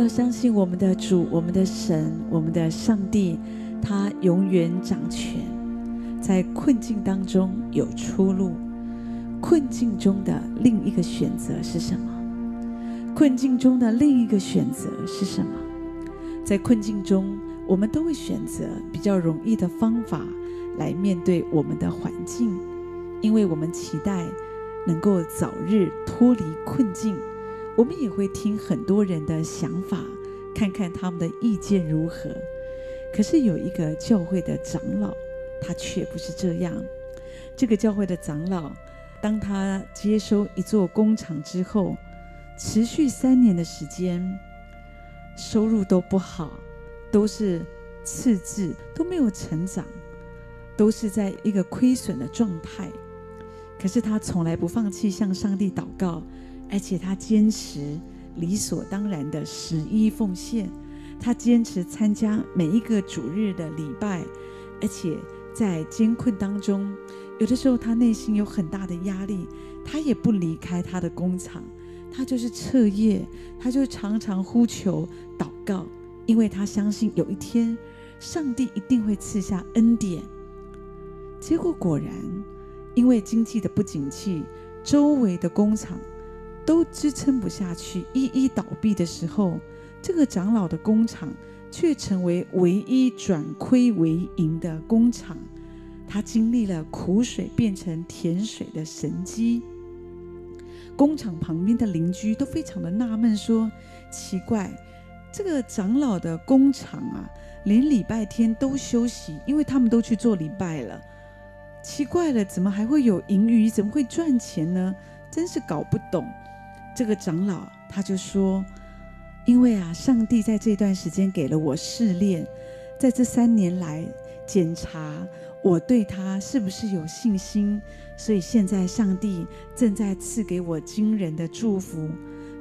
要相信我们的主、我们的神、我们的上帝，他永远掌权，在困境当中有出路。困境中的另一个选择是什么？困境中的另一个选择是什么？在困境中，我们都会选择比较容易的方法来面对我们的环境，因为我们期待能够早日脱离困境。我们也会听很多人的想法，看看他们的意见如何。可是有一个教会的长老，他却不是这样。这个教会的长老，当他接收一座工厂之后，持续三年的时间，收入都不好，都是赤字，都没有成长，都是在一个亏损的状态。可是他从来不放弃向上帝祷告。而且他坚持理所当然的十一奉献，他坚持参加每一个主日的礼拜，而且在艰困当中，有的时候他内心有很大的压力，他也不离开他的工厂，他就是彻夜，他就常常呼求祷告，因为他相信有一天上帝一定会赐下恩典。结果果然，因为经济的不景气，周围的工厂。都支撑不下去，一一倒闭的时候，这个长老的工厂却成为唯一转亏为盈的工厂。他经历了苦水变成甜水的神迹。工厂旁边的邻居都非常的纳闷，说：“奇怪，这个长老的工厂啊，连礼拜天都休息，因为他们都去做礼拜了。奇怪了，怎么还会有盈余？怎么会赚钱呢？真是搞不懂。”这个长老他就说：“因为啊，上帝在这段时间给了我试炼，在这三年来检查我对他是不是有信心，所以现在上帝正在赐给我惊人的祝福。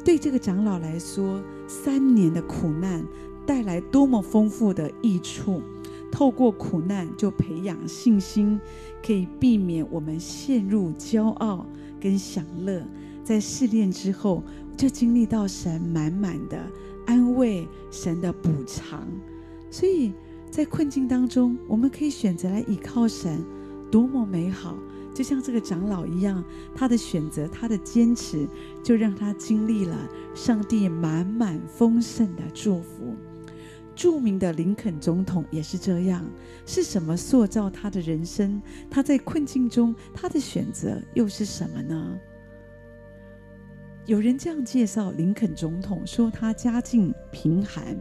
对这个长老来说，三年的苦难带来多么丰富的益处！透过苦难就培养信心，可以避免我们陷入骄傲跟享乐。”在试炼之后，就经历到神满满的安慰，神的补偿。所以在困境当中，我们可以选择来倚靠神，多么美好！就像这个长老一样，他的选择，他的坚持，就让他经历了上帝满满丰盛的祝福。著名的林肯总统也是这样。是什么塑造他的人生？他在困境中，他的选择又是什么呢？有人这样介绍林肯总统，说他家境贫寒，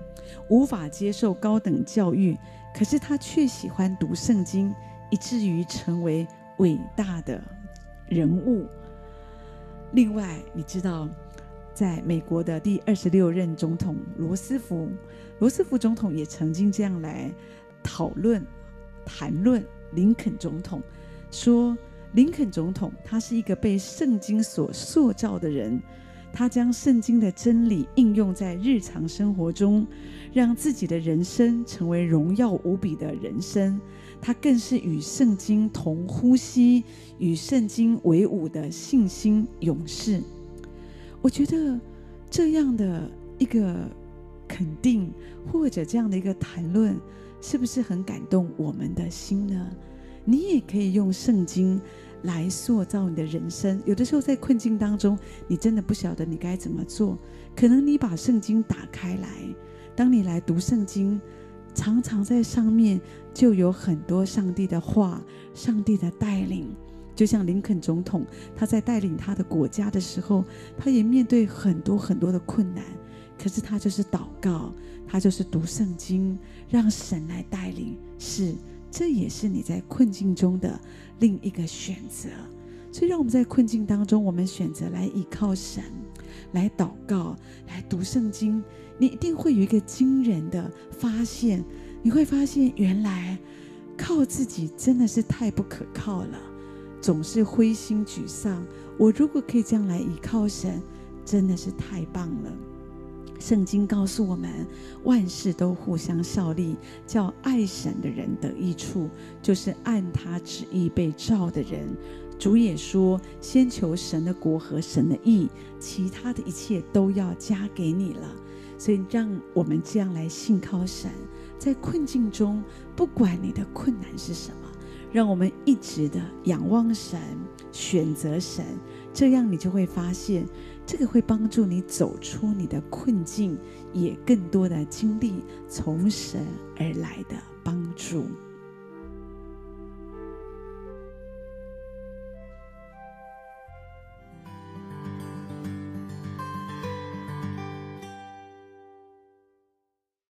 无法接受高等教育，可是他却喜欢读圣经，以至于成为伟大的人物。另外，你知道，在美国的第二十六任总统罗斯福，罗斯福总统也曾经这样来讨论、谈论林肯总统，说。林肯总统，他是一个被圣经所塑造的人，他将圣经的真理应用在日常生活中，让自己的人生成为荣耀无比的人生。他更是与圣经同呼吸、与圣经为伍的信心勇士。我觉得这样的一个肯定，或者这样的一个谈论，是不是很感动我们的心呢？你也可以用圣经来塑造你的人生。有的时候在困境当中，你真的不晓得你该怎么做。可能你把圣经打开来，当你来读圣经，常常在上面就有很多上帝的话、上帝的带领。就像林肯总统，他在带领他的国家的时候，他也面对很多很多的困难，可是他就是祷告，他就是读圣经，让神来带领。是。这也是你在困境中的另一个选择，所以让我们在困境当中，我们选择来依靠神，来祷告，来读圣经，你一定会有一个惊人的发现。你会发现，原来靠自己真的是太不可靠了，总是灰心沮丧。我如果可以这样来依靠神，真的是太棒了。圣经告诉我们，万事都互相效力，叫爱神的人得益处，就是按他旨意被召的人。主也说：“先求神的国和神的义，其他的一切都要加给你了。”所以，让我们这样来信靠神，在困境中，不管你的困难是什么，让我们一直的仰望神，选择神，这样你就会发现，这个会帮助你走出你的困境，也更多的经历从神而来的帮助。